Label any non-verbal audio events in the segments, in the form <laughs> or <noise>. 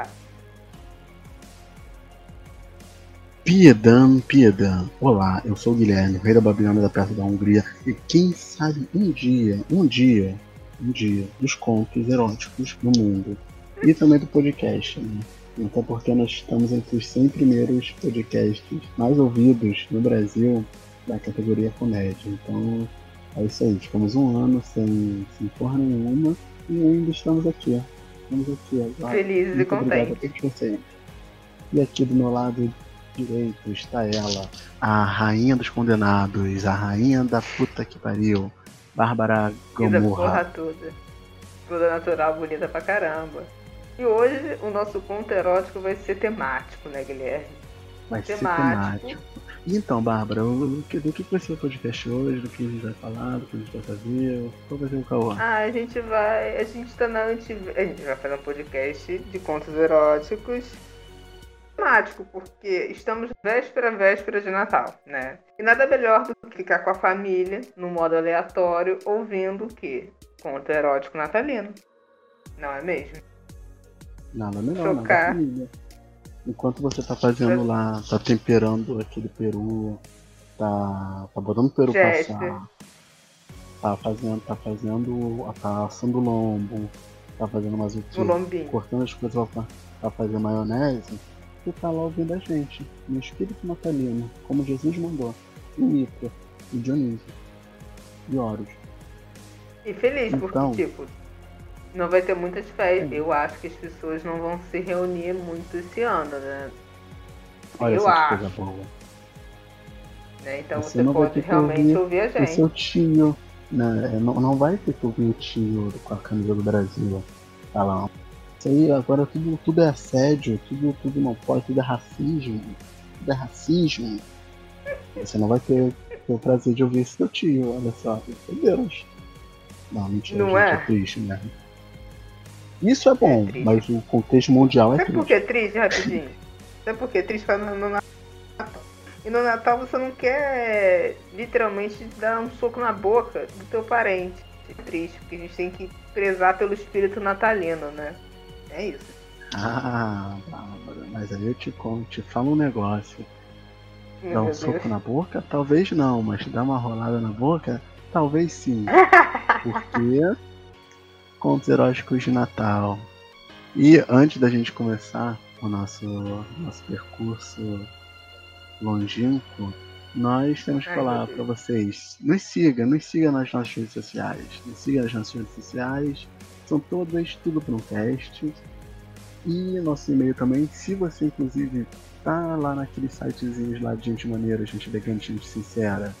Tá. Piedan, Piedan. Olá, eu sou o Guilherme, rei da Babilônia da Praça da Hungria, e quem sabe um dia, um dia, um dia, dos contos eróticos no mundo. E também do podcast, né? Até porque nós estamos entre os 100 primeiros podcasts mais ouvidos no Brasil da categoria comédia. Então, é isso aí. Ficamos um ano sem, sem porra nenhuma e ainda estamos aqui. Estamos aqui agora. Felizes e vocês. E aqui do meu lado direito está ela, a rainha dos condenados, a rainha da puta que pariu, Bárbara Fiz a porra Gomorra. toda. Toda natural, bonita pra caramba. E hoje o nosso conto erótico vai ser temático, né, Guilherme? Vai ser temático. E então, Bárbara, do que, do que vai ser o podcast hoje? Do que a gente vai falar? Do que a gente vai fazer? Qual vai ser o caô? Ah, a gente vai. A gente tá na anti... A gente vai fazer um podcast de contos eróticos temático, porque estamos véspera, véspera de Natal, né? E nada melhor do que ficar com a família, no modo aleatório, ouvindo o quê? Conto erótico natalino. Não é mesmo? Nada melhor, nada Chocar. família. Enquanto você tá fazendo lá, tá temperando aquele peru, tá, tá botando o peru Jester. passar, tá fazendo, tá fazendo, tá assando o lombo, tá fazendo mais o No quê? lombinho. Cortando as coisas pra, pra fazer maionese, você tá lá ouvindo a gente, no espírito natalino, como Jesus mandou, e Mitra, e Dionísio, e Horus. E feliz, porque, Então. tipo, não vai ter muitas festas. Sim. Eu acho que as pessoas não vão se reunir muito esse ano, né? Olha Eu acho. Né? Então Você você, vai pode realmente ouvir ouvir a o gente. seu tio, né? Não, não vai ter que ouvir o tio com a camisa do Brasil falando. Isso aí agora tudo, tudo é assédio, tudo, tudo não pode, tudo é racismo, tudo é racismo. Você não vai ter, ter o prazer de ouvir seu tio, olha só, meu Deus. Não, mentira, Não gente, é? é triste mesmo. Isso é bom, triste. mas o contexto mundial é Sabe por triste. que é triste, rapidinho? <laughs> Sabe por que é triste? Fala no, no Natal. E no Natal você não quer literalmente dar um soco na boca do teu parente. É triste, porque a gente tem que prezar pelo espírito natalino, né? É isso. Ah, Bárbara, mas aí eu te conto, te falo um negócio. Meu Dar um Deus. soco na boca? Talvez não, mas dar uma rolada na boca? Talvez sim. <laughs> Porque contos eróticos de Natal. E antes da gente começar o nosso, nosso percurso longínquo, nós temos que falar para vocês. Nos siga, nos siga nas nossas redes sociais. Nos siga nas nossas redes sociais. São todas tudo para um teste. E nosso e-mail também, se você inclusive tá lá naqueles sitezinhos lá de gente maneira, gente elegante, gente sincera,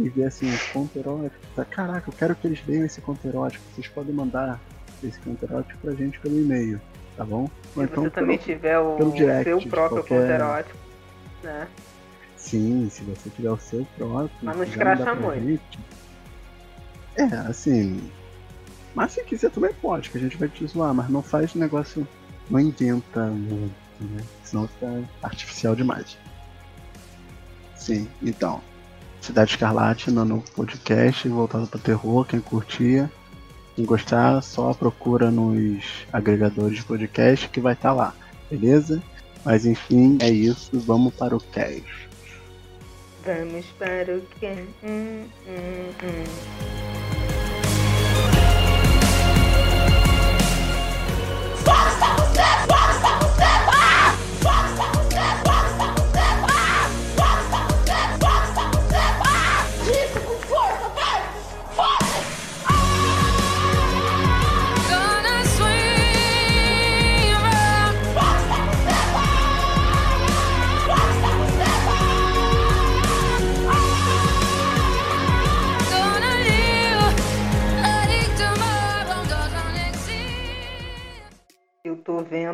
e vê assim, conto erótico, tá, caraca, eu quero que eles leiam esse conto erótico, vocês podem mandar esse conto erótico pra gente pelo e-mail, tá bom? Ou Se você também pelo- tiver o direct, seu próprio qualquer- conto erótico, né? Sim, se você tiver o seu próprio. Mas não escracha muito. gente. É, assim. Mas se quiser também pode, que a gente vai te zoar, mas não faz negócio. Não inventa muito, né? Senão fica artificial demais. Sim, então. Cidade Escarlate no novo podcast voltado para terror, quem curtia. Quem gostar, só procura nos agregadores de podcast que vai estar lá, beleza? Mas enfim, é isso, vamos para o cast. Vamos para o que? Hum, hum, hum.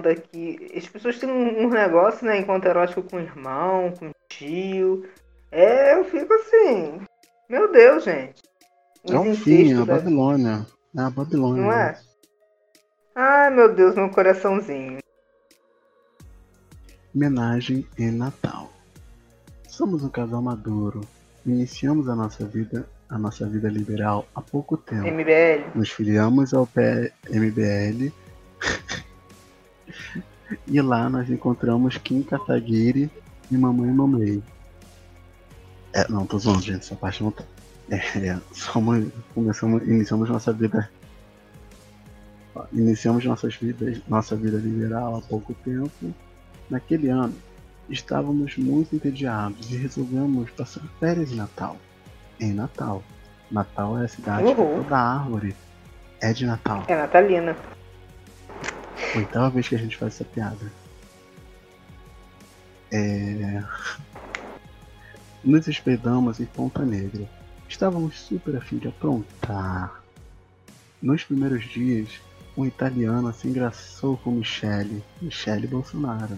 Aqui. As pessoas têm um, negócio, né? Enquanto erótico com o irmão, com o tio. É, eu fico assim. Meu Deus, gente. Os É um fim, incestos a Babilônia. É a Babilônia. Não é? né? Ai, meu Deus, meu coraçãozinho. Homenagem em Natal. Somos um casal maduro. Iniciamos a nossa vida, a nossa vida liberal há pouco tempo. MBL. Nos filiamos ao PMBL <laughs> E lá nós encontramos Kim Kataguiri e Mamãe Mamei. É, não, tô zoando, gente, essa parte não tá. É, é somos, começamos, iniciamos nossa vida. Iniciamos nossas vidas, nossa vida liberal há pouco tempo. Naquele ano, estávamos muito entediados e resolvemos passar férias em Natal. Em Natal. Natal é a cidade que Uhul. toda árvore é de Natal. É natalina. Oitava vez que a gente faz essa piada. É... Nos hospedamos em Ponta Negra. Estávamos super afim de aprontar. Nos primeiros dias, um italiano se engraçou com Michele. Michele Bolsonaro.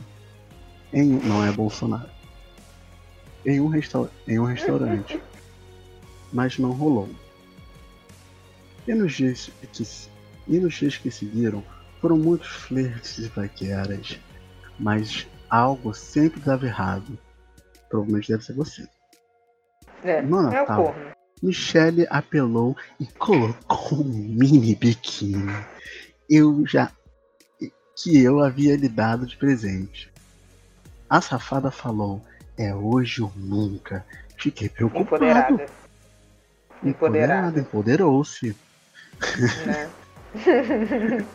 Em... Não é Bolsonaro. Em um, resta... em um restaurante. Mas não rolou. E nos dias que, e nos dias que seguiram, foram muitos flertes e paqueras, mas algo sempre dava errado. Provavelmente deve ser você. É, No é o Natal. corno. Michelle apelou e colocou um mini biquíni. Eu já. que eu havia lhe dado de presente. A safada falou: é hoje ou nunca. Fiquei preocupado. Empoderada. Empoderada, empoderou-se. Né? <laughs>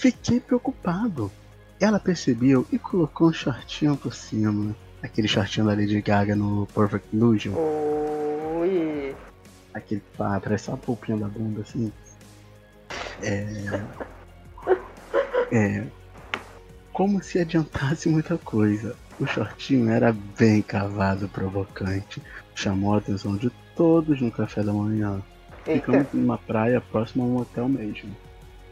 Fiquei preocupado. Ela percebeu e colocou um shortinho por cima. Aquele shortinho da Lady Gaga no Perfect Illusion. Oi. Aquele que fa- parece só a polpinha da bunda assim. É. <laughs> É. Como se adiantasse muita coisa. O shortinho era bem cavado, provocante. Chamou a atenção de todos no café da manhã. Ficamos numa praia próxima a um hotel mesmo.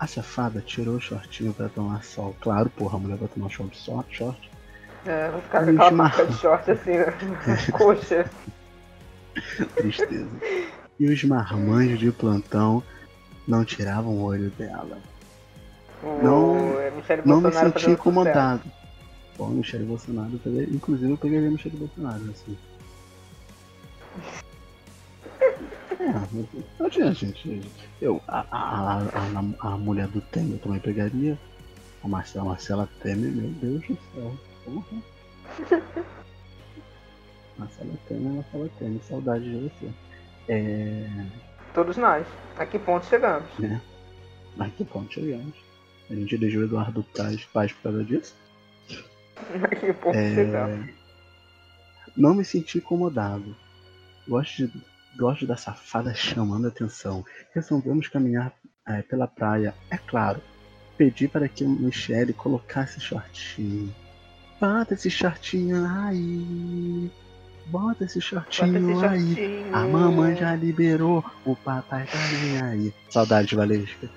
A safada tirou o shortinho pra tomar sol. Claro, porra, a mulher vai tomar de sol- short. É, caras Me com aquela marca de short assim, na <laughs> coxa. Tristeza. E os marmanjos de plantão não tiravam o olho dela. Não- Michele Não me senti incomodado. Bom, Michele Bolsonaro, eu peguei- inclusive eu peguei Michele Bolsonaro, assim. É, não tinha gente. Eu, a, a, a, a, a mulher do Temer eu também pegaria. A Marcela, a Marcela Temer, meu Deus do céu. Porra. <laughs> Marcela Temer, Marcela Temer, saudade de você. É. Todos nós. A que ponto chegamos? Mas que ponto chegamos? A gente elegeu o Eduardo Paz, Paz por causa disso. <laughs> A que ponto É, chegamos? Não me senti incomodado. Gosto, de, gosto da safada chamando atenção. Resolvemos caminhar é, pela praia. É claro, pedi para que Michelle colocasse shortinho. Bota esse shortinho aí. Bota esse Bota shortinho esse aí. shortinho. A mamãe já liberou, o papai tá nem aí. Saudade, Valesca.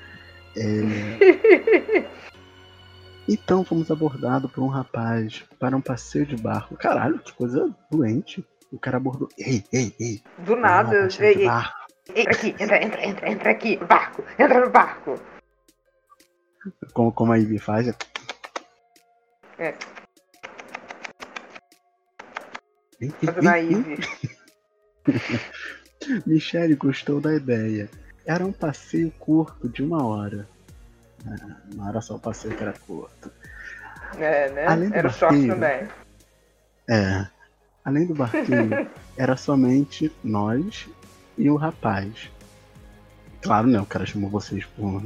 É, <laughs> Então fomos abordados por um rapaz para um passeio de barco. Caralho, que coisa doente. O cara abordou. Ei, ei, ei. Do nada. passeio Ei, de ei, barco. entra aqui, entra, entra, entra, entra aqui. Barco, entra no barco. Como, como a Ivy faz. é- É. Ei, ei. Ivy. <laughs> Michele gostou da ideia. Era um passeio curto de uma hora. Ah, Não era só o passeio que era curto. É, né? Além do Era o short também. É. Além do barquinho, <laughs> era somente nós e o rapaz. Claro, né? O cara chamou vocês por.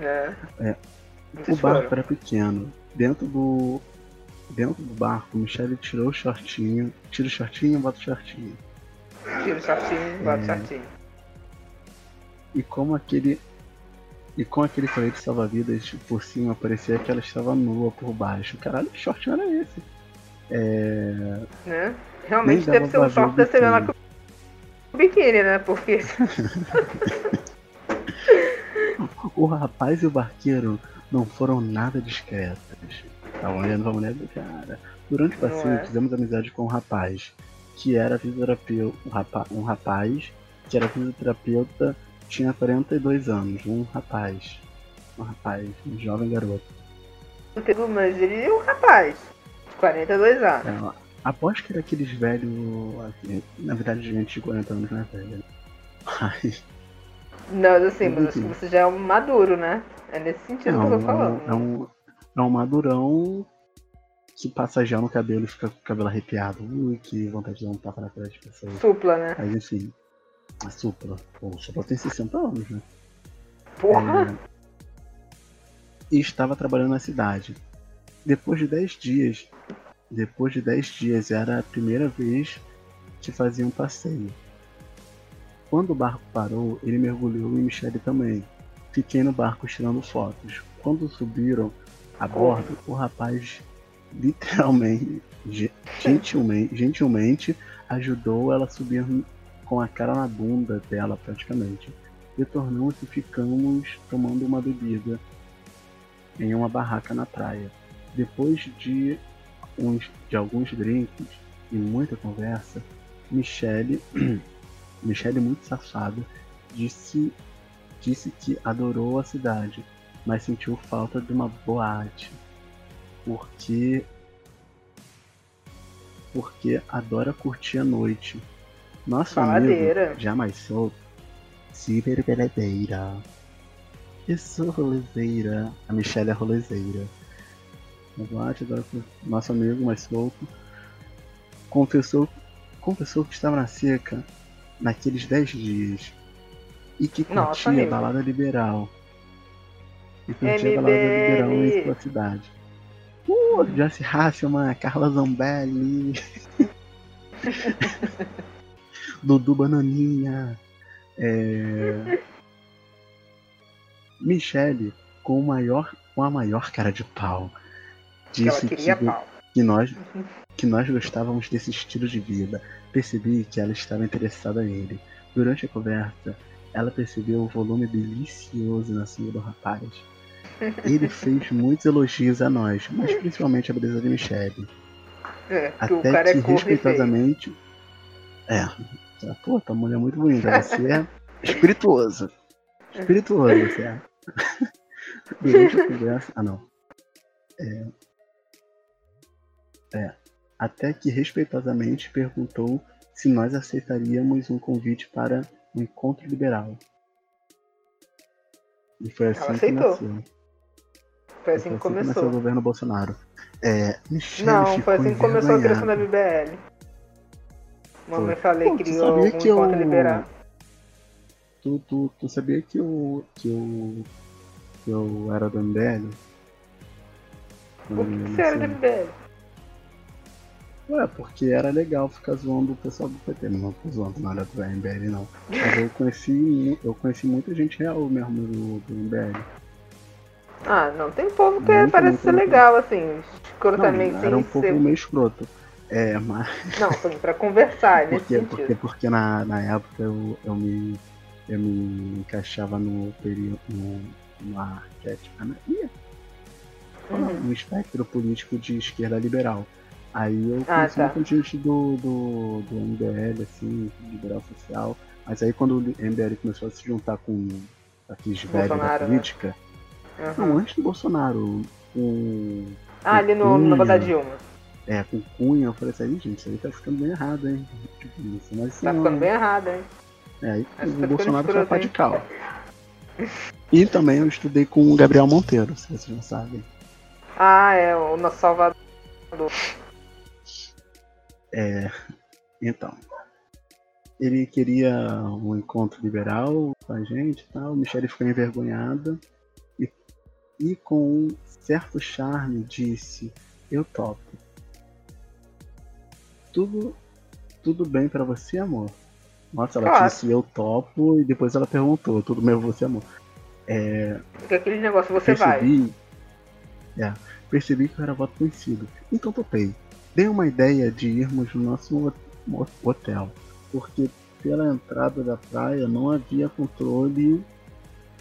É. É. Vocês O barco foram. era pequeno. Dentro do. Dentro do barco, o Michele tirou o shortinho. Tira o shortinho e bota o shortinho. Tira o shortinho, bota o É. shortinho. E como aquele. E com aquele colete salva-vidas por cima, parecia que ela estava nua por baixo. Caralho, que shortinho era esse? É. Né? Realmente deve ser um pra ver short o deve ser menor que biquíni. o biquíni, né? Porque <laughs> O rapaz e o barqueiro não foram nada discretos. Estavam olhando pra mulher do cara. Durante o Não passeio, é? fizemos amizade com um rapaz, que era fisioterapeuta. Um, rapa, um rapaz que era fisioterapeuta, tinha 42 anos. Um rapaz. Um rapaz, um jovem garoto. mas ele é um rapaz. De 42 anos. É, aposto que era aqueles velhos. Na verdade, gente de 40 anos não é velho. Mas. Não, assim, mas acho que você já é um maduro, né? É nesse sentido que eu tô Não, falando. é um, é um madurão que passa gel no cabelo e fica com o cabelo arrepiado. Ui, que vontade de dar um tapa na cara das pessoas. Supla, né? Mas enfim, a Supla. Pô, o Supla tem 60 anos, né? Porra! É, e estava trabalhando na cidade. Depois de 10 dias, depois de 10 dias era a primeira vez que fazia um passeio. Quando o barco parou, ele mergulhou e Michele também. Fiquei no barco tirando fotos. Quando subiram a bordo, o rapaz literalmente, ge- gentilmente, gentilmente ajudou ela a subir com a cara na bunda dela praticamente. Retornamos e ficamos tomando uma bebida em uma barraca na praia. Depois de, uns, de alguns drinks e muita conversa, Michelle, <clears throat> Michelle muito safada, disse, disse que adorou a cidade, mas sentiu falta de uma boate. Porque porque adora curtir a noite. Nosso Baladeira. amigo, já mais solto, ciberbeledeira. Eu sou rolezeira. A Michelle é rolezeira. Foi nosso amigo mais solto. Confessou, confessou que estava na seca naqueles 10 dias. E que Nossa, curtia amigo. balada liberal. E curtia balada liberal em MBL. sua cidade. Uh, Joyce Hasselman, Carla Zambelli. <laughs> Dudu Bananinha. É... Michele, com, o maior, com a maior cara de pau, disse que, pau. que nós, que nós gostávamos desse estilo de vida. Percebi que ela estava interessada nele. Durante a conversa, ela percebeu o volume delicioso na cinga do rapaz. Ele <laughs> fez muitos elogios a nós, mas principalmente a beleza de Michelle. É, que o Até cara que é curvo e feio. respeitosamente. É. Pô, tua mulher é muito bonita. Você é espirituoso. Espirituoso, você é. <laughs> Durante a conversa. Ah, não. É. É. Até que respeitosamente perguntou se nós aceitaríamos um convite para um encontro liberal. E foi assim Ela que aceitou. nasceu. Foi assim que nasceu o começou. governo Bolsonaro. É, Michelle Não, foi assim que começou a criação da. BBL. Mamãe Foi. falei Pô, criou um que eu- encontro liberal. Tu, tu, tu sabia que eu, que eu, que eu era do MBL? Por que eu que você era da nasci? Ué, porque era legal ficar zoando o pessoal do PT. Não tô zoando nada do MBL não. Mas eu conheci, eu conheci muita gente real mesmo do, do MBL. Ah, não, tem povo que Muito, parece muito, ser muito. legal, assim, escrotamente Não, era um ser. meio escroto. É, mas Não, assim, pra conversar, <laughs> nesse porque, sentido. porque, porque na, na época eu, eu me eu me encaixava no período no, no arquétipo, né? Uhum. no espectro político de esquerda liberal. Aí eu Ah, tá. muita gente do, do, do MBL, assim, liberal social. Mas aí quando o MBL começou a se juntar com aqueles velhos da né? política, Uhum. não, antes do Bolsonaro, com, Ah, ali no, no negócio da Cunha. Dilma. é, com Cunha, eu falei assim, "Ih, gente, isso aí tá ficando bem errado, hein? Tipo, isso, mas isso Tá ficando bem errado, hein? É, aí Acho tá o ficando Bolsonaro foi radical. E também eu estudei com o Gabriel Monteiro, se vocês não sabem. Ah, é, o nosso Salvador. É, então. Ele queria um encontro liberal com a gente e tal. Michelle ficou envergonhada e, e com um certo charme disse: Eu topo. Tudo, tudo bem pra você, amor? Nossa, ela Claro. disse eu topo e depois ela perguntou: Tudo bem pra você, amor? Porque aquele negócio você vai. percebi, é, percebi que eu era voto vencido. Então topei. Dei uma ideia de irmos no nosso ho- ho- hotel, porque pela entrada da praia não havia controle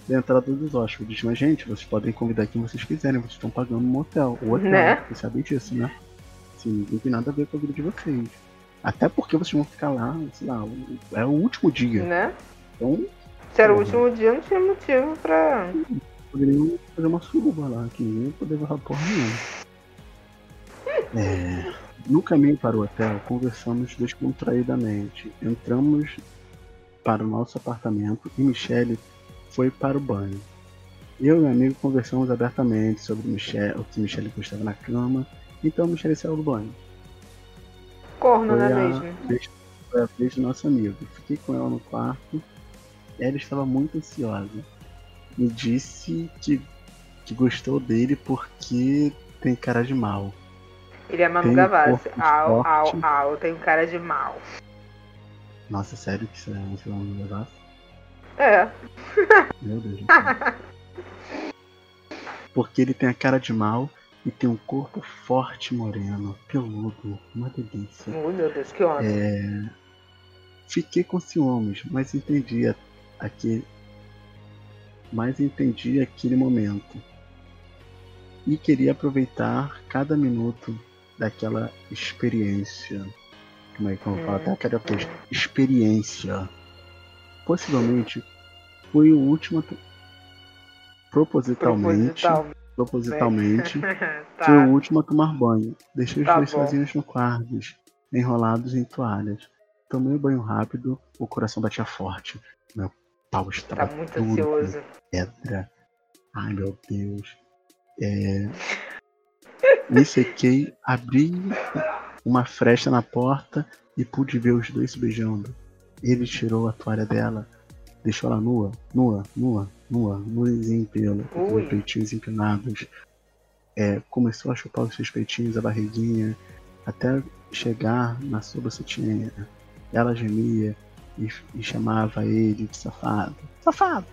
da entrada dos hóspedes. Mas, gente, vocês podem convidar quem vocês quiserem, vocês estão pagando um hotel. O hotel, Né? vocês sabem disso, né? Sim, não tem nada a ver com a vida de vocês. Até porque vocês vão ficar lá, sei lá, é o último dia. Né? Então, Se era o Uhum. último dia, não tinha motivo pra. poderiam fazer uma suruba lá, que ninguém ia poder levar porra nenhuma. É, no caminho para o hotel, conversamos descontraídamente. Entramos para o nosso apartamento e Michelle foi para o banho. Eu e meu amigo conversamos abertamente sobre Michelle, o que Michelle gostava na cama, então Michelle saiu do banho. Corno, Foi não é a, mesmo? foi a vez do nosso amigo. Fiquei com ela no quarto. Ela estava muito ansiosa. Me disse que, que gostou dele porque tem cara de mal. Ele é Manu Gavassi. Au, au, au. Tem um cara de mal. Nossa, sério que isso é um filme negócio? É. Meu Deus. <laughs> Porque ele tem a cara de mal e tem um corpo forte, moreno, peludo, uma delícia. Meu Deus, que onda. É, Fiquei com ciúmes, mas entendi aquele. Mas entendi aquele momento. E queria aproveitar cada minuto daquela experiência. Como é que eu falo? Até aquela coisa. Experiência. Possivelmente foi o último. Propositalmente. Proposital. Propositalmente. <laughs> tá. Foi o último a tomar banho. Deixei os Tá dois bom. sozinhos no quarto, enrolados em toalhas. Tomei o banho rápido, o coração batia forte. Meu pau estava Tá muito duro ansioso. pedra. Ai meu Deus. É... Me sequei, abri uma fresta na porta e pude ver os dois se beijando. Ele tirou a toalha dela, deixou ela nua, nua, nua, nua, nuazinha em pelo, com peitinhos empinados. É, começou a chupar os seus peitinhos, a barriguinha, até chegar na sua bucetinha. Ela gemia e, e chamava ele de safado. Safado!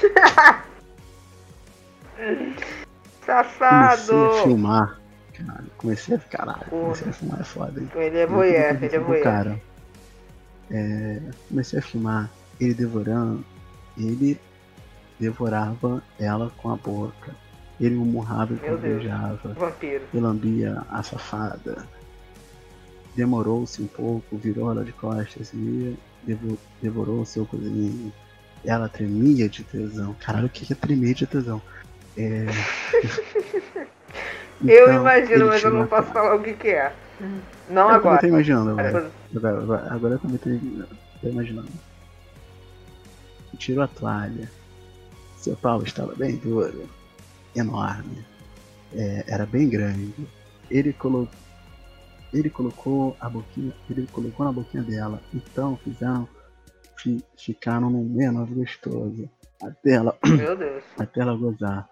<laughs> Safado! Comecei a filmar. Caralho, comecei a. Caralho, Porra. comecei a filmar, é foda, hein? Ele é voyeur, Eu ele é voyeur. Cara, é, comecei a filmar ele devorando. Ele devorava ela com a boca. Ele o murrava e beijava. Vampiro. e lambia a safada. Demorou-se um pouco, virou ela de costas e devo- devorou o seu cozinho. Ela tremia de tesão. Caralho, o que que é tremer de tesão? É... <laughs> eu Então, imagino, ele mas eu não posso falar o que, que é. Não Eu agora. também tô imaginando agora. Agora, agora, agora eu também tô, tô imaginando. Tirou a toalha. Seu pau estava bem duro. Enorme. É, era bem grande. Ele colocou. Ele colocou a boquinha. Ele colocou na boquinha dela. Então fizeram. fi- ficaram num menor gostoso. Até ela, Meu Deus. <coughs> até ela gozar.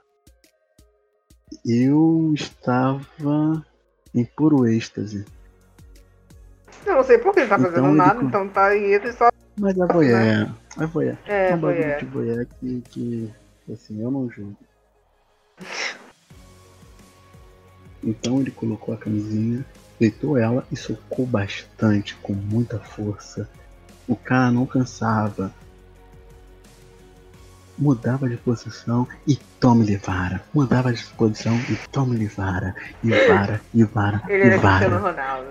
Eu estava em puro êxtase. Eu não sei por que ele tá Então fazendo ele nada, com- então tá aí ele só. Mas é voyeur. É voyeur. É, um bagulho de voyeur que, que, assim, eu não julgo. Então ele colocou a camisinha, deitou ela e socou bastante, com muita força. O cara não cansava. Mudava de posição e tome-lhe vara. Mudava de posição e tome-lhe vara. E vara, e vara, Ele e era Cristiano. Ronaldo.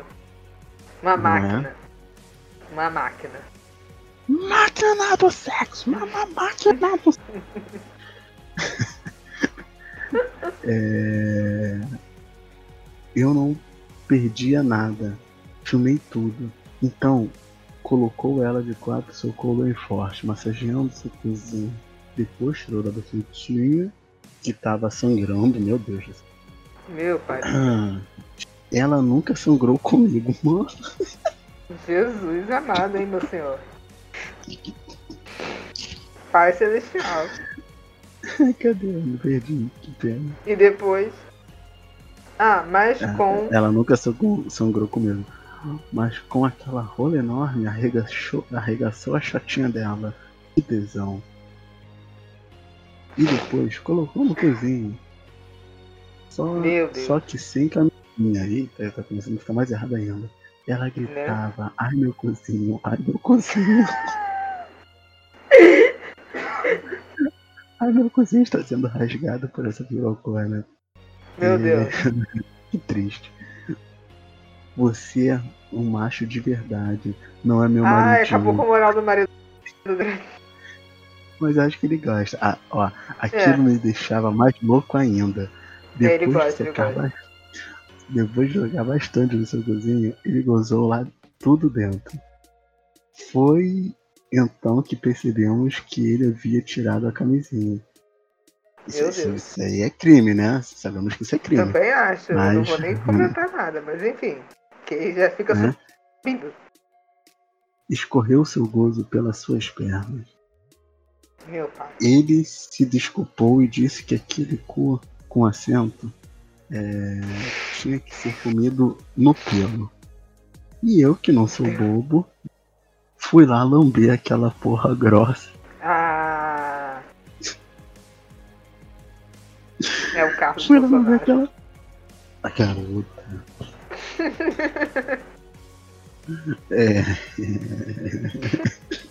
Uma Não máquina. Uma máquina. Máquina do sexo! Uma máquina do <laughs> É, Eu não perdia nada. Filmei tudo. Então, colocou ela de quatro, socou bem forte, massageando seu cozinho. Depois tirou da bucetinha, que tava sangrando, meu Deus. Meu pai. Ah, Ela nunca sangrou comigo, <laughs> mano. Jesus amado, hein, meu senhor. Pai celestial. Ai, cadê? Eu me perdi, que pena. E depois. Ah, mas Ah, com. Ela nunca sangrou, sangrou comigo. Mas com aquela rola enorme, arregaçou, arregaçou a chatinha dela. Que tesão. E depois colocou no cozinho. Só, só que sem camisinha. Eita, tá começando a ficar mais errado ainda. Ela gritava, ai meu cozinho, ai meu cozinho. ai meu cozinho está sendo rasgado por essa pirocona. Meu É, Deus. <laughs> que triste. Você é um macho de verdade, não é meu Ai, maridinho. acabou com a moral do marido. Mas acho que ele gosta. Ah, ó, aquilo É. me deixava mais louco ainda. É, ele Depois gosta, de ele secar ba- Depois de jogar bastante no seu cozinho, ele gozou lá tudo dentro. Foi então que percebemos que ele havia tirado a camisinha. Isso, isso- isso aí é crime, né? Sabemos que isso é crime. Também acho, eu não Mas- vou nem comentar nada, mas enfim. Que já fica Né? subindo. Escorreu seu gozo pelas suas pernas. Ele se desculpou e disse que aquele cu com assento é, tinha que ser comido no pelo. E eu, que não sou bobo, fui lá lamber aquela porra grossa. Ah. É o carro Fui lá lamber aquela. A garota. <laughs> É. <laughs>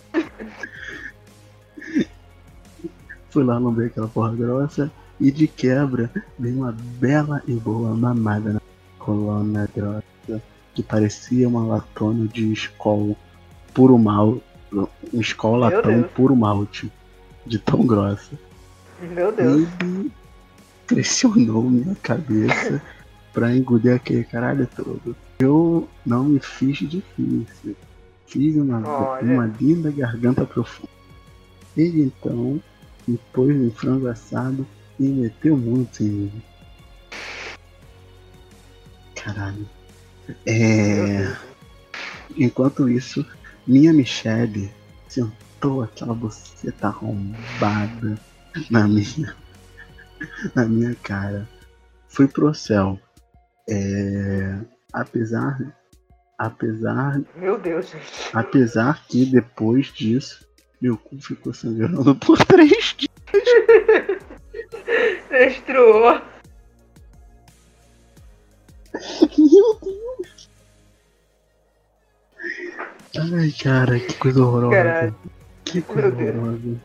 Fui lá lamber aquela porra grossa e de quebra veio uma bela e boa mamada na coluna grossa que parecia uma latona de escola puro mal. Um escola Meu latão puro malte. De tão grossa. Meu Deus. Ele pressionou minha cabeça <laughs> pra engolir aquele caralho todo. Eu não me fiz difícil. Fiz uma, Olha. uma linda garganta profunda. Ele então me pôs em frango assado e meteu muito em mim. Caralho. É. Enquanto isso, minha Michelle sentou aquela boceta arrombada na minha, na minha cara. Fui pro céu. É, apesar, apesar, Meu Deus, gente. apesar que depois disso meu cu ficou sangrando <laughs> por três dias. Destruou. Meu Deus! Ai, cara, que coisa horrorosa. Caralho. Que coisa horrorosa.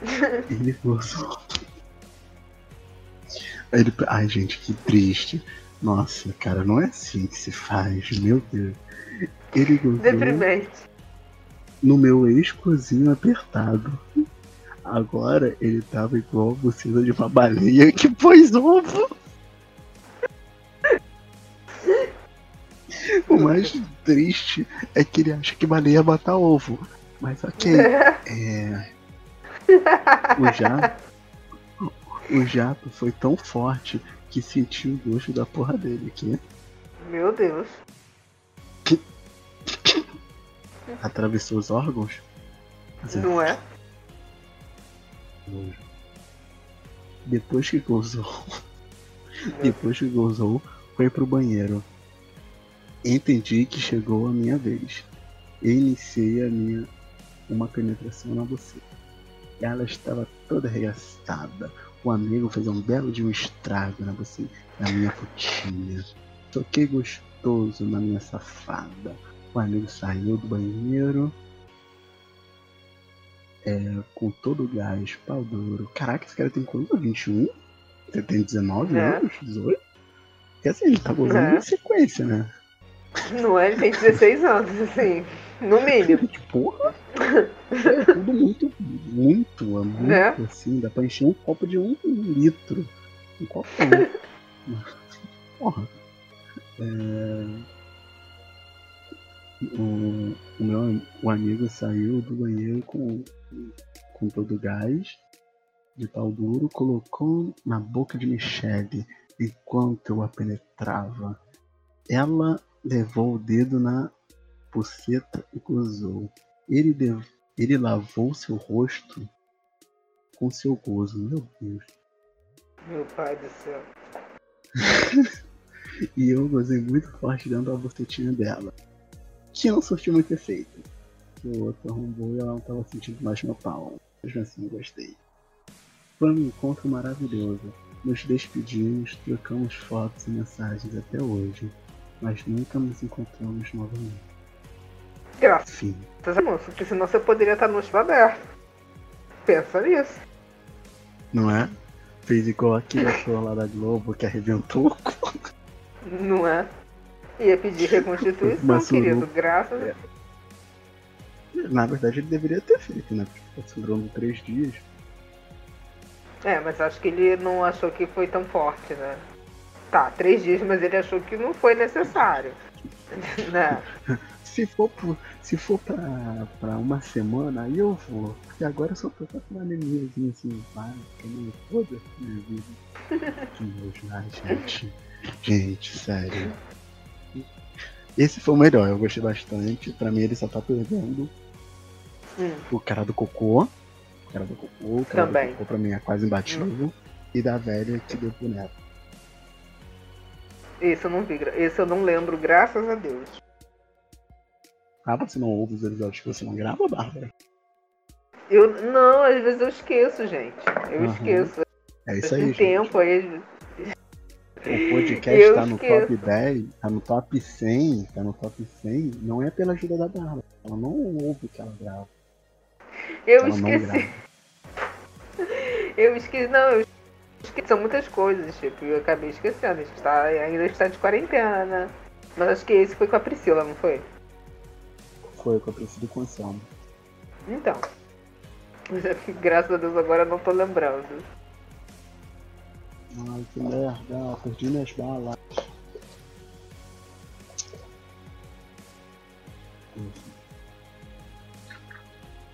<laughs> Ele. Aí Ele... Ai, gente, que triste. Nossa, cara, não é assim que se faz, meu Deus. Ele gozou Deprimente. No meu ex-cozinho apertado. Agora ele tava igual a buceta de uma baleia que pôs ovo. O mais triste é que ele acha que baleia bota ovo. Mas ok. <laughs> É. O jato. O jato foi tão forte que sentiu o gosto da porra dele aqui. Meu Deus. Atravessou os órgãos. Não é? Depois que gozou. <laughs> Depois que gozou, foi pro banheiro. Entendi que chegou a minha vez. Iniciei a minha uma penetração na buceta. Ela estava toda arregaçada. O amigo fez um belo de um estrago na buceta, na minha putinha. Toquei gostoso na minha safada. O amigo saiu do banheiro. É, com todo o gás, pau duro. Caraca, esse cara tem quanto? 21? Você tem 19 É. anos? 18? Porque assim, ele tá gozando É. em sequência, né? Não é? Ele tem 16 anos, assim. No mínimo. Que <laughs> porra! É tudo muito, muito, é muito Né? assim. Dá pra encher um copo de um litro. Um copo um. <laughs> Porra. É... O, o meu o amigo saiu do banheiro com, com todo o gás de pau duro, colocou na boca de Michelle enquanto eu a penetrava. Ela levou o dedo na buceta e gozou. Ele, lev- ele lavou seu rosto com seu gozo. Meu Deus. Meu pai do céu. <laughs> E eu gozei muito forte dentro da bucetinha dela. Que não surtiu muito efeito. O outro arrombou e ela não tava sentindo mais meu pau. Mesmo assim, gostei. Foi um encontro maravilhoso. Nos despedimos, trocamos fotos e mensagens até hoje. Mas nunca nos encontramos novamente. Graças Fim. a moça, porque senão você poderia estar no chão aberto. Pensa nisso. Não é? Fez igual aquele ator lá da Globo que arrebentou o. Não é? Ia pedir reconstituição, querido. Graças É. Na verdade, ele deveria ter feito, né? Porque tá sobrando três dias. É, mas acho que ele não achou que foi tão forte, né? Tá, três dias, mas ele achou que não foi necessário. <laughs> né? <laughs> Se for por, Se for pra, pra uma semana, aí eu vou. Porque agora eu só tô com uma anemiazinha assim, vai, que nem foda minha vida. <laughs> Que nojo, ai, gente. Gente, sério. Esse foi o melhor, eu gostei bastante. Pra mim ele só tá perdendo Hum. o cara do cocô. O cara do cocô, o cara Também. do cocô pra mim é quase imbatível. E da velha que deu pro neto. Esse eu não vi, esse eu não lembro, graças a Deus. Ah, você não ouve os episódios que você não grava, Bárbara? Eu não, às vezes eu esqueço, gente. Eu Aham. esqueço. É isso Tem aí, gente. tempo aí. O podcast Eu tá no esqueço. top 10, tá no top 100, tá no top 100, não é pela ajuda da Bárbara. Ela não ouve o que ela grava. Eu ela esqueci. Eu esqueci. Não, eu esqueci. São muitas coisas, tipo, eu acabei esquecendo. A gente tá, ainda está de quarentena. Mas acho que esse foi com a Priscila, não foi? Foi o que eu preciso com o Anselmo. Então. <laughs> Graças a Deus agora eu não tô lembrando. Ai, que merda, perdi minhas balas.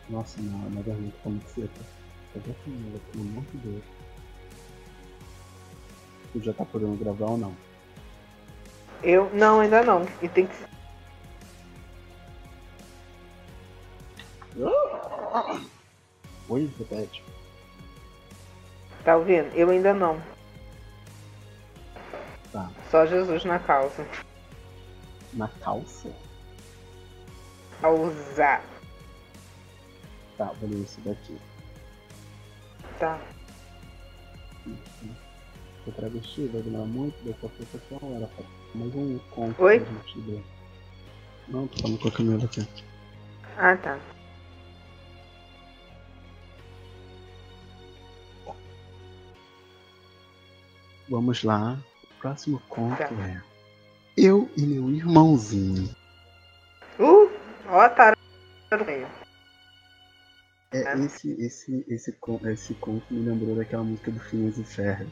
Nossa, não, na garganta tá muito seca. Cadê a panela, pelo amor de Deus? Tu já tá podendo gravar ou não? Eu. Não, ainda não. E tem que. Oi, repete. Tá ouvindo? Eu ainda não. Tá. Só Jesus na calça. Na calça? Calça. Tá, vou ler isso daqui. Tá. Tô travesti, vai demorar muito, daqui a pouco é só hora, pô. Mais um conto Oi? pra gente ler. Não, tô falando com a Camila aqui. Ah, tá. Vamos lá. Próximo conto Tá. é Eu e meu irmãozinho. Uh! Ó, tá. É, Ah. esse, esse, esse, esse conto me lembrou daquela música do Phineas e Ferb.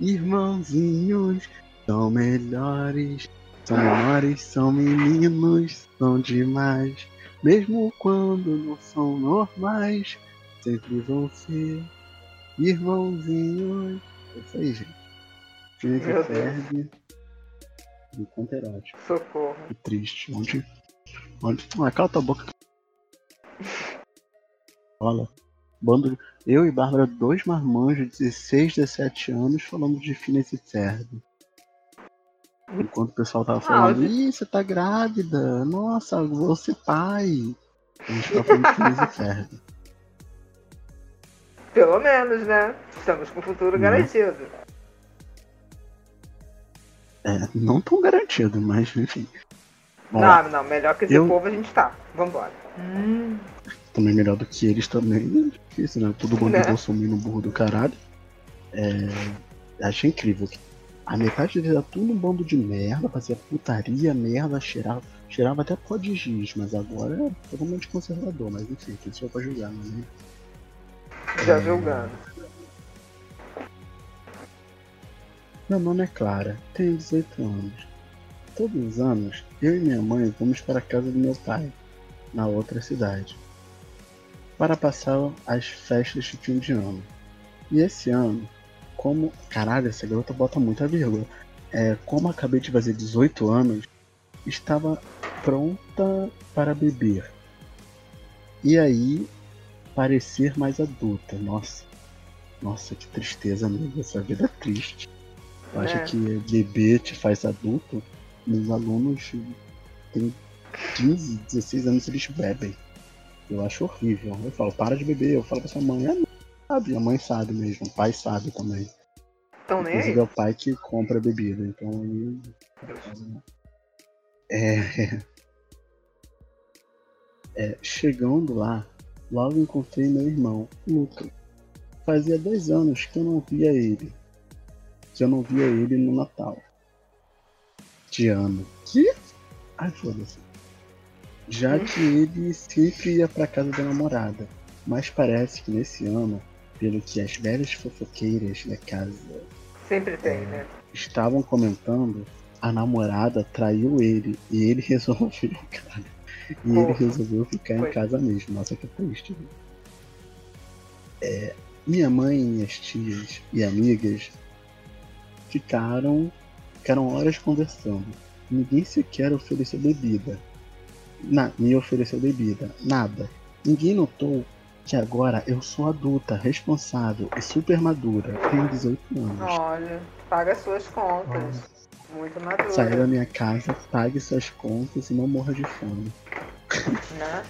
Irmãozinhos são melhores, são menores, são meninos, são demais. Mesmo quando não são normais, sempre vão ser irmãozinhos. É isso aí, gente. E Ferb. Um conto erótico. Socorro. Que triste. Onde. Onde. Ah, cala tua boca. Olha. Bando. Eu e Bárbara, dois marmanjos de 16, 17 anos, falando de Phineas e Ferb. Enquanto o pessoal tava falando, Ah, ih, você tá grávida, nossa, vou ser pai. A gente tava falando de Phineas e Ferb. Pelo menos, né? Estamos com o futuro Né? garantido. É, não tão garantido, mas enfim. Lá. Não, não, melhor que esse Eu- povo a gente tá. Vambora. Hum, também melhor do que eles também. É difícil, né? Todo mundo Né? bolsominion burro do caralho. É. Achei incrível. A metade deles era tudo um bando de merda, fazia putaria, merda, cheirava, cheirava até pó de giz, mas agora é totalmente conservador, mas enfim, quem sou eu pra julgar, né? já É. julgando. Meu nome é Clara, tenho 18 anos. Todos os anos, eu e minha mãe vamos para a casa do meu pai, na outra cidade, para passar as festas de fim de ano. E esse ano, como. Caralho, essa garota bota muita vírgula. É, como acabei de fazer 18 anos, estava pronta para beber. E aí, parecer mais adulta. Nossa, nossa, que tristeza, amigo. Essa vida é triste. Eu acho É. que beber te faz adulto. Meus alunos têm 15, 16 anos eles bebem. Eu acho horrível. Eu falo, para de beber. Eu falo pra sua mãe, ah, não sabe. A mãe sabe mesmo, o pai sabe também. Então nem Inclusive aí. é o pai que compra a bebida, então aí. É. <laughs> é. Chegando lá, logo encontrei meu irmão, Lucas. Fazia dois anos que eu não via ele. Que eu não via ele no Natal. De ano. Que? Ai, foda-se. Já que ele sempre ia pra casa da namorada. Mas parece que nesse ano, pelo que as velhas fofoqueiras da casa Sempre tem, né? estavam comentando, a namorada traiu ele e ele <laughs> resolveu, cara. E ele Porra. resolveu ficar em Foi. casa mesmo. Nossa, que triste. viu? É, minha mãe minhas tias e amigas ficaram, ficaram horas conversando. Ninguém sequer ofereceu bebida. Na, me ofereceu bebida. Nada. Ninguém notou que agora eu sou adulta, responsável e super madura. Tenho 18 anos. Olha, paga suas contas. Muito Saia da madura, minha casa, pague suas contas e não morra de fome. né?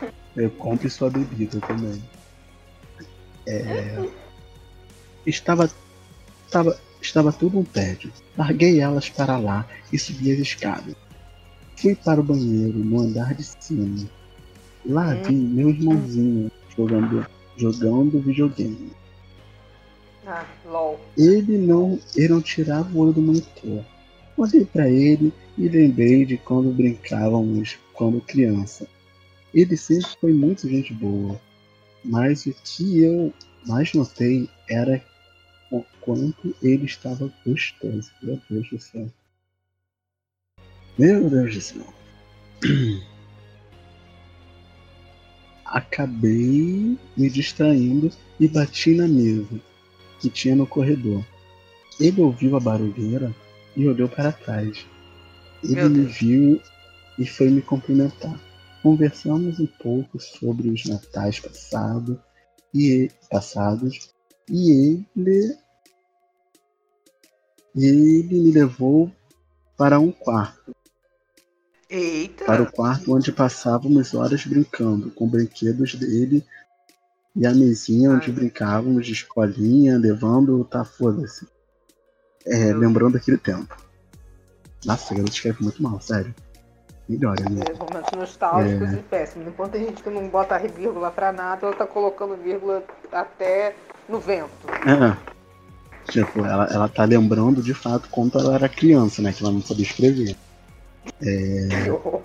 <laughs> Eu compre sua bebida também. É, <laughs> Estava, estava, estava tudo um tédio. Larguei elas para lá e subi as escadas. Fui para o banheiro no andar de cima. Lá vi meu irmãozinho jogando, jogando videogame. Ah, LOL. Ele não, ele não tirava o olho do monitor. Olhei para ele e lembrei de quando brincávamos quando criança. Ele sempre foi muito gente boa, mas o que eu mais notei era o quanto ele estava gostoso. Meu Deus do céu. Meu Deus do céu. <clears throat> Acabei me distraindo e bati na mesa que tinha no corredor. Ele ouviu a barulheira e olhou para trás. Ele me viu e foi me cumprimentar. Conversamos um pouco sobre os natais passado e passados e ele ele me levou para um quarto, Eita! para o quarto onde passávamos horas brincando com brinquedos dele e a mesinha onde Ai. brincávamos de escolinha, levando tá foda-se. É, lembrando aquele tempo. Nossa, a garota escreve muito mal, sério. Melhor, amigo. É, momentos nostálgicos É. e péssimos. Enquanto tem gente que não bota vírgula pra nada, ela tá colocando vírgula até no vento. É. Tipo, ela, ela tá lembrando de fato quando ela era criança, né? Que ela não sabia escrever. Horror.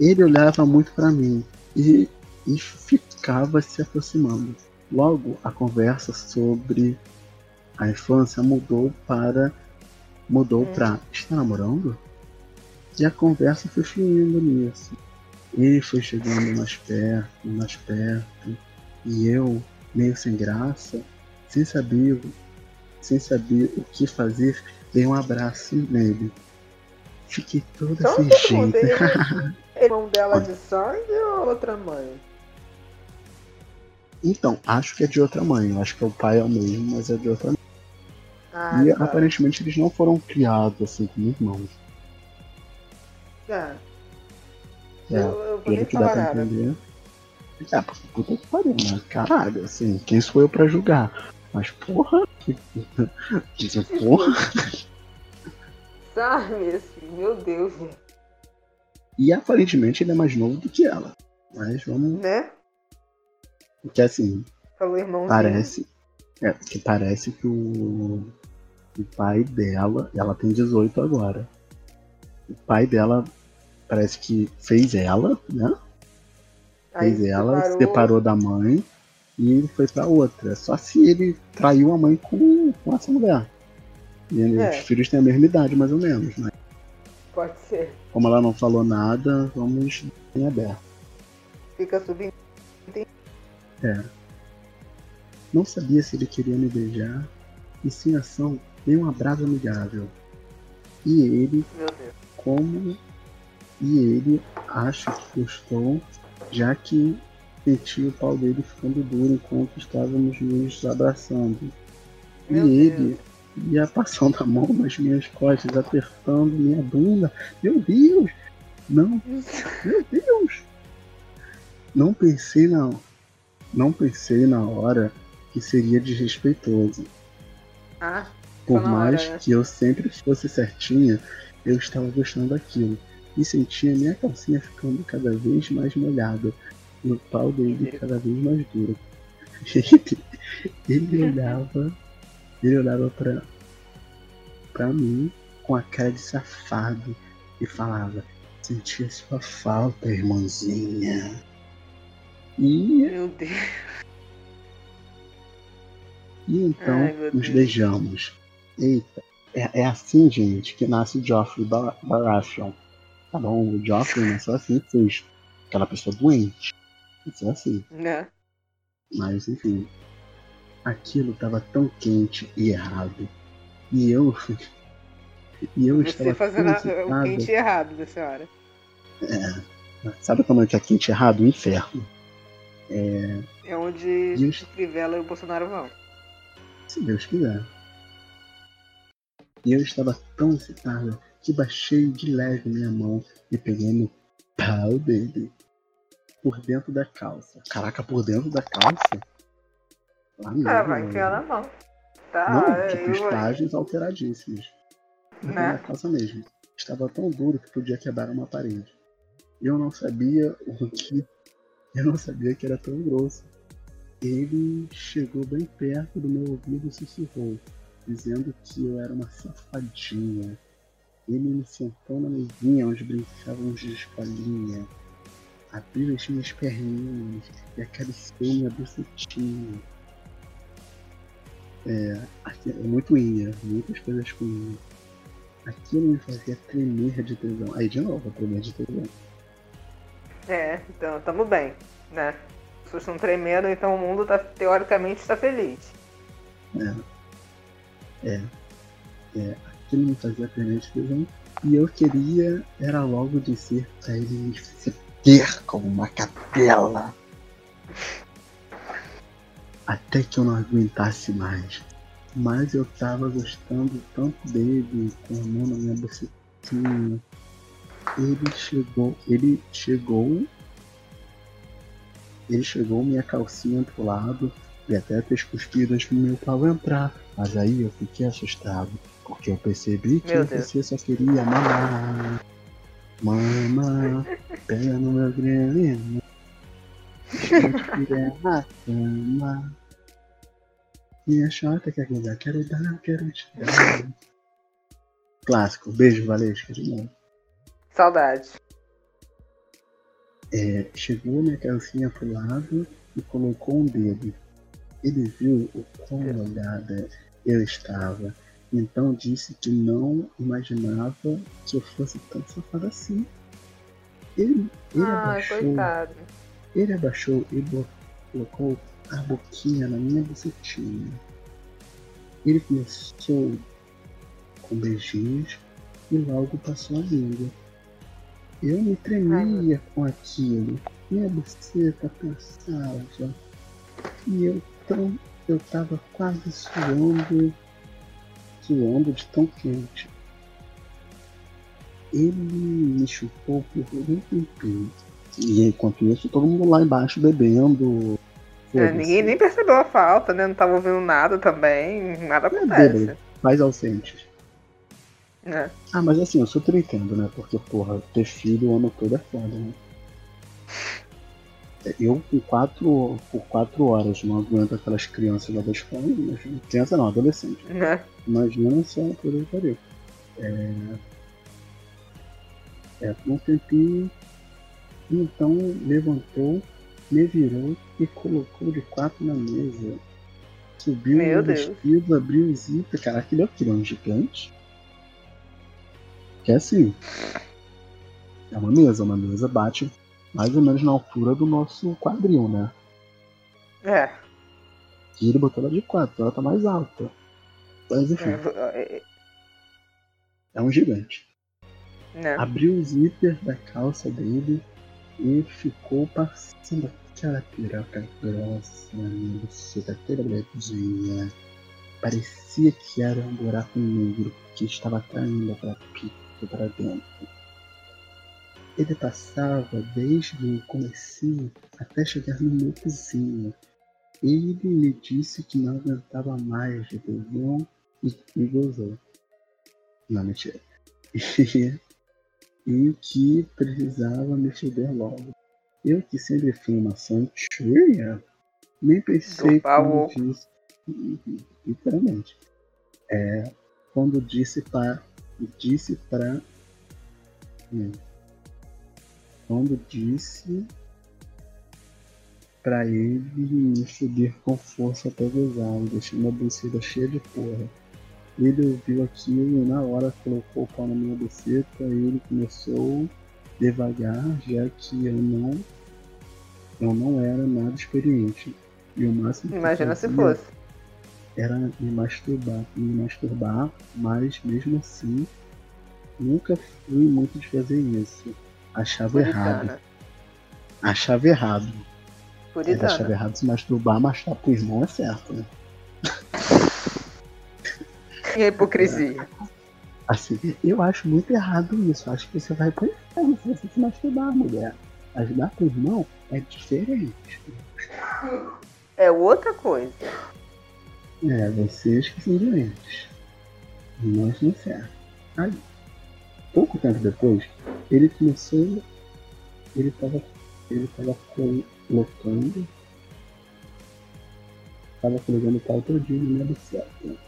Ele olhava muito pra mim e, e ficava se aproximando. Logo, a conversa sobre a infância mudou para. mudou Hum. pra. Está namorando? E a conversa foi fluindo nisso. Ele foi chegando mais perto, mais perto. E eu, meio sem graça, sem saber, sem saber o que fazer, dei um abraço nele. Fiquei toda Então, é irmão <laughs> dela de sangue ou outra mãe? Então, acho que é de outra mãe. Acho que o pai é o mesmo, mas é de outra mãe. Ah, e tá. aparentemente eles não foram criados assim como irmãos. É. É, eu, eu vou nem que falar nada. entender. É, porque puta que pariu, né? Caralho, assim, quem sou eu pra julgar? Mas porra. <laughs> que- porra. Sabe, assim, meu Deus. E aparentemente ele é mais novo do que ela. Mas vamos. né? Porque assim, Falou irmãozinho. parece. É, porque parece que o. O pai dela. Ela tem 18 agora. O pai dela parece que fez ela, né? Aí fez ela, se separou. separou da mãe e foi pra outra. Só se ele traiu a mãe com, com essa mulher. E É. os filhos têm a mesma idade, mais ou menos, né? Pode ser. Como ela não falou nada, vamos em aberto. Fica subindo. Não sabia se ele queria me beijar, e sem ação, dei um abraço amigável. E ele, Como. E ele acha que gostou, já que senti o pau dele ficando duro enquanto estávamos nos abraçando. Meu e Deus. ele ia passando a mão nas minhas costas, apertando minha bunda. Meu Deus! Não, meu Deus! Não pensei na, não pensei na hora que seria desrespeitoso. Ah, Por na hora, mais né? que eu sempre fosse certinha, eu estava gostando daquilo. E sentia minha calcinha ficando cada vez mais molhada. E o pau dele cada vez mais duro. <laughs> ele olhava. Ele olhava pra, pra mim com a cara de safado e falava, sentia sua falta, irmãzinha. E, meu Deus. e então Ai, nos Deus. beijamos. Eita, é, é assim, gente, que nasce o Joffrey Bar- Baratheon. Tá bom, o Joffrey nasceu assim, susto. aquela pessoa doente. É assim. Né? Mas enfim. Aquilo tava tão quente e errado. E eu. <laughs> E eu estava Você fazendo tão a- o quente errado dessa hora. Sabe como é que é quente errado? O inferno. É onde Just- o Crivella e o Bolsonaro vão. Se Deus quiser. E eu estava tão excitado que baixei de leve minha mão e peguei no pau dele. Por dentro da calça. Caraca, por dentro da calça? Lá mesmo, Ah, vai enfiar na mão. Tá, Não, tipo, eu- estágios alteradíssimos. Né? Na calça mesmo. Estava tão duro que podia quebrar uma parede. Eu não sabia o que. Eu não sabia que era tão grosso. Ele chegou bem perto do meu ouvido e sussurrou, dizendo que eu era uma safadinha. Ele me sentou na mesinha onde brincávamos de escolinha. Abriu as minhas perninhas e acariciou minha bucetinha. É, aqui é muito unha, muitas coisas com unha. Aquilo me fazia tremer de tesão. Aí de novo, tremer de tesão. É, então tamo bem, né? As pessoas estão tremendo, então o mundo tá, teoricamente está feliz. Aquilo me fazia tremer de tesão. E eu queria, era logo dizer pra ele me feder como uma cadela. Até que eu não aguentasse mais. Mas eu tava gostando tanto dele, com a mão na minha bucetinha. Ele chegou, ele chegou. Ele chegou minha calcinha pro lado e até fez cuspidas no meu pau entrar. Mas aí eu fiquei assustado, porque eu percebi que você só queria mamar. Mama, pega no meu quiser na cama. Minha chota quer cuidar, quero dar, quero te dar. Clássico, beijo, Valesca, de novo. Saudade. É, chegou minha calcinha pro lado e colocou um dedo. Ele viu o quão molhada eu estava, então disse que não imaginava que eu fosse tão safada assim. Ele, ele Ai, abaixou, coitado. ele abaixou e colocou a boquinha na minha bucetinha. Ele começou com beijinhos e logo passou a língua. Eu me tremia com aquilo. Minha buceta pensava. E eu tão. Eu tava quase suando. Suando de tão quente. Ele me chupou por um tempinho. E enquanto isso, todo mundo lá embaixo bebendo. É, ninguém nem percebeu a falta, né? Não tava ouvindo nada também. Nada acontece. bêbado. Mais ausentes. Né? Ah, mas assim, eu super entendo, né? Porque, porra, ter filho o ano todo é foda, né? Eu, com quatro, por quatro horas, não aguento aquelas crianças lá da escola. Imagina. Criança não, adolescente. Né? Imagina só coisa que pariu. É... É, por um tempinho, então levantou, me virou e colocou de quatro na mesa. Subiu Meu no vestido, abriu o zíper. Caraca, ele é o quê? Um gigante? Que é assim. É uma mesa, uma mesa bate mais ou menos na altura do nosso quadril, né? É. E ele botou ela de quatro, ela tá mais alta. Mas enfim, é, é um gigante. Né? abriu o zíper da calça dele e ficou passando aquela piroca grossa toda branquinha. Parecia que era um buraco negro que estava traindo para pico para dentro. Ele passava desde o comecinho até chegar no meu vizinho. Ele me disse que não aguentava mais de tesão e me gozou. Não, mentira. <laughs> e que precisava me foder logo. Eu que sempre fui uma santinha, nem pensei quando oco. disse, literalmente, é, quando disse para, disse para, hum, quando disse para ele me foder com força até e deixei minha buceta cheia de porra. Ele ouviu aquilo e na hora colocou o pau na minha buceta e ele começou devagar, já que eu não eu não era nada experiente. E o máximo Imagina se fosse. era me masturbar, me masturbar, mas mesmo assim nunca fui muito de fazer isso. Achava errado. Puritana. Achava errado. Mas achava Puritana. errado se masturbar, masturbar pro irmão é certo, né? <laughs> Hipocrisia. Assim, eu acho muito errado isso. Acho que você vai pro inferno se você se masturbar, mulher. Ajudar pro irmão é diferente. É outra coisa. É, vocês que são doentes. Nós não certo. Aí, pouco tempo depois, ele começou. Ele tava. Ele tava colocando. Tava colocando o pau todinho no meu certo.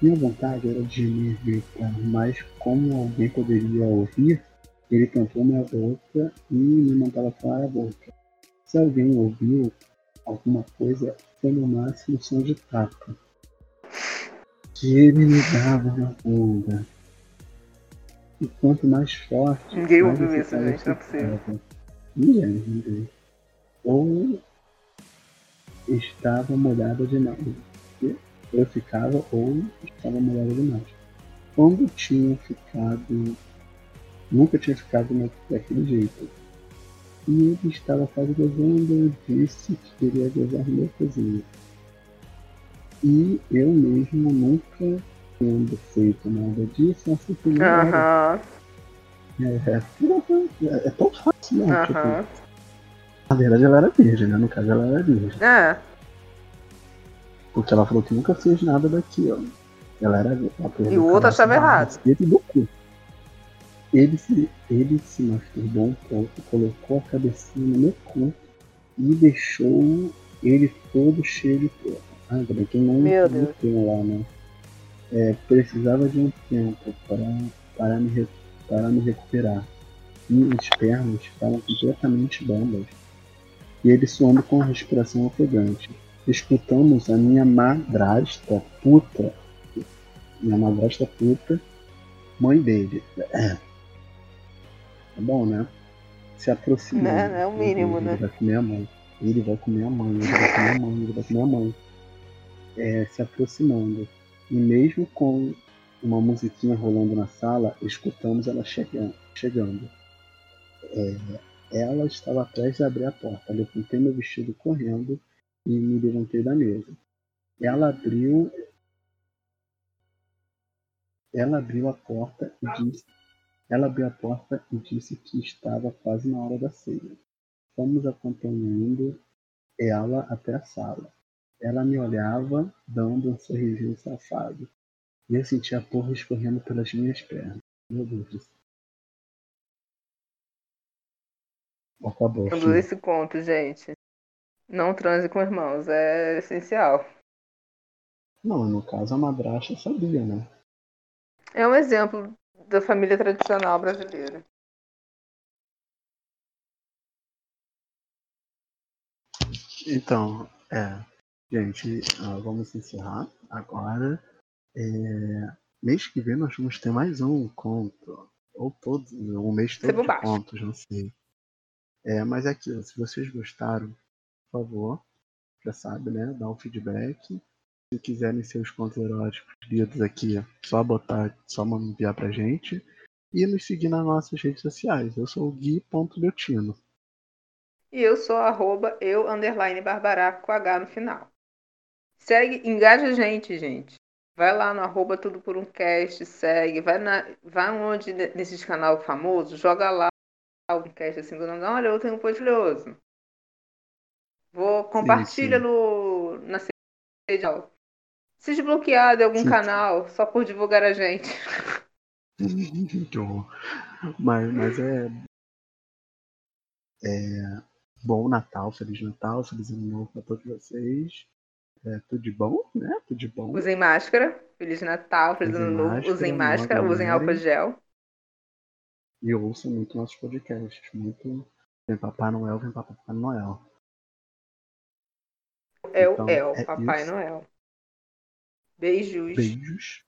Minha vontade era de me evitar, mas como alguém poderia ouvir, ele tampou minha boca e me mandava falar a boca. Se alguém ouviu alguma coisa, foi no máximo som de tapa. Que ele me dava na bunda. E quanto mais forte. Ninguém mais ouviu isso, gente, não é possível. Ninguém, ninguém. Ou estava molhada demais. Eu ficava ou estava molhada demais. Quando tinha ficado. Nunca tinha ficado daquele jeito. E ele estava quase gozando, eu disse que queria gozar meu cozinho. E eu mesmo nunca tendo feito nada disso, assim que não era. Aham, É, é, é tão fácil, né? Tipo, aham. na verdade ela era virgem, né? No caso ela era virgem. É, Porque ela falou que nunca fez nada daquilo. Ela era ela E o outro achava errado. do cu. Ele se, ele se masturbou um pouco, colocou a cabecinha no meu cu e deixou ele todo cheio de porra. Ah, que não Meu Deus. meteu lá, né? É, precisava de um tempo para, para, me, para me recuperar. Minhas pernas estavam completamente bambas. E ele suando com a respiração ofegante. Escutamos a minha madrasta puta. Minha madrasta puta, mãe dele. É. Bom, né? Se aproximando. Né? É o mínimo, ele, né? Ele vai comer a mãe. Ele vai comer a mãe, ele vai comer a mãe, ele vai comer a mãe. É, se aproximando. E mesmo com uma musiquinha rolando na sala, escutamos ela chegando. chegando. É, ela estava atrás de abrir a porta. Levantei meu vestido correndo e me levantei da mesa. Ela abriu. Ela abriu a porta e disse. Ela abriu a porta e disse que estava quase na hora da ceia. Fomos acompanhando ela até a sala. Ela me olhava, dando um sorrisinho safado. E eu sentia a porra escorrendo pelas minhas pernas. Meu Deus do céu. Acabou. tendo fim. esse conto, gente. Não transe com irmãos, é essencial. Não, no caso a madrasta sabia, né? É um exemplo da família tradicional brasileira. Então, é. Gente, ah, vamos encerrar agora. É, mês que vem nós vamos ter mais um conto. Ou todos, um mês todo de contos, não sei. É, mas é aquilo, se vocês gostaram, por favor, já sabe, né? Dá um feedback. Se quiserem seus contos eróticos lidos aqui, é só botar, só enviar pra gente. E nos seguir nas nossas redes sociais. Eu sou o Gui.Leutino. E eu sou arroba eu underline barbaraco com H no final. Segue, engaja a gente, gente. Vai lá no arroba tudo por um cast, segue, vai, na, vai onde ne- nesses canal famoso, joga lá um cast assim do nome. Olha, eu tenho um podilhoso. Vou compartilha sim. no na rede. Se desbloqueado em algum Sim. canal, só por divulgar a gente. <laughs> que horror. Mas, mas é. É. Bom Natal, Feliz Natal, Feliz Ano Novo pra todos vocês. É, tudo de bom, né? Tudo de bom. Usem máscara. Feliz Natal, feliz ano novo. Usem máscara, usem álcool gel. E ouçam muito nossos podcasts. Muito. Vem Papai Noel, vem Papai Noel. É o Então, El, é Papai isso. Noel. Beijos. Beijos.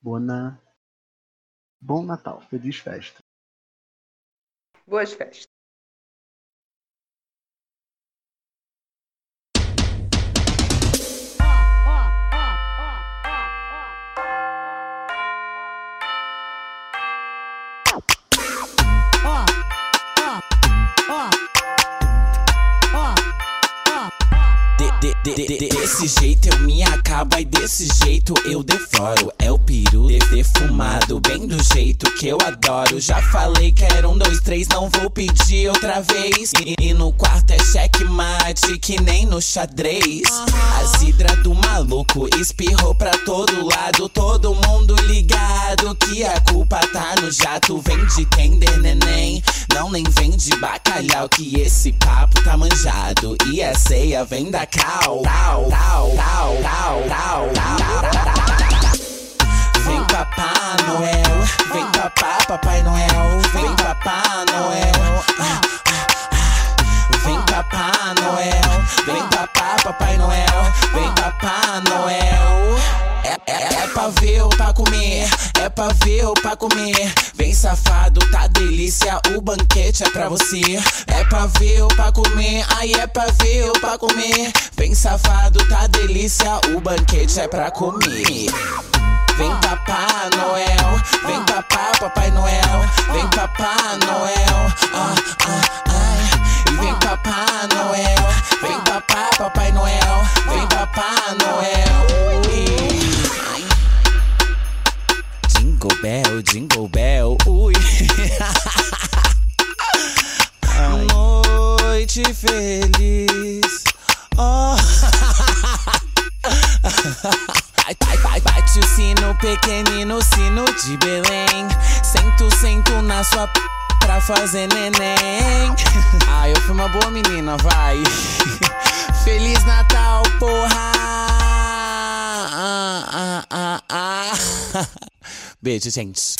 Boa na... Bom Natal. Feliz festa. Boas festas. Desse jeito eu me acabo, e desse jeito eu devoro. É o peru de- defumado, bem do jeito que eu adoro. Já falei que era um, dois, três, não vou pedir outra vez. E, e no quarto é checkmate, que nem no xadrez. A zidra do maluco espirrou pra todo lado, todo mundo ligado que a culpa tá no jato. Vem de tender neném, não nem vem de bacalhau, que esse papo tá manjado. E a ceia vem da cal, tal, tal, Vem papá Noel, vem papá Papai Noel, vem papá Noel. Ah, ah, ah. Papá Noel, vem papá Papai Noel, vem papá Noel. É, é, é pra ver ou pra comer, é pra ver ou pra comer. Vem safado, tá delícia, o banquete é pra você. É pra ver ou pra comer, aí é pra ver ou pra comer. Vem safado, tá delícia, o banquete é pra comer. Vem papá Noel, vem papá Papai Noel, vem papá Noel, ah, ah, ai. Vem papá Noel, vem papá Papai Noel, vem papá Noel. Ai. Jingle bell, jingle bell, ui. <laughs> Noite feliz. Oh. Bate o sino pequenino, sino de Belém. Sento, sento na sua. Pra fazer neném. Ah, eu fui uma boa menina, vai. <laughs> Feliz Natal, porra! Ah, ah, ah, ah. <laughs> Beijo, gente.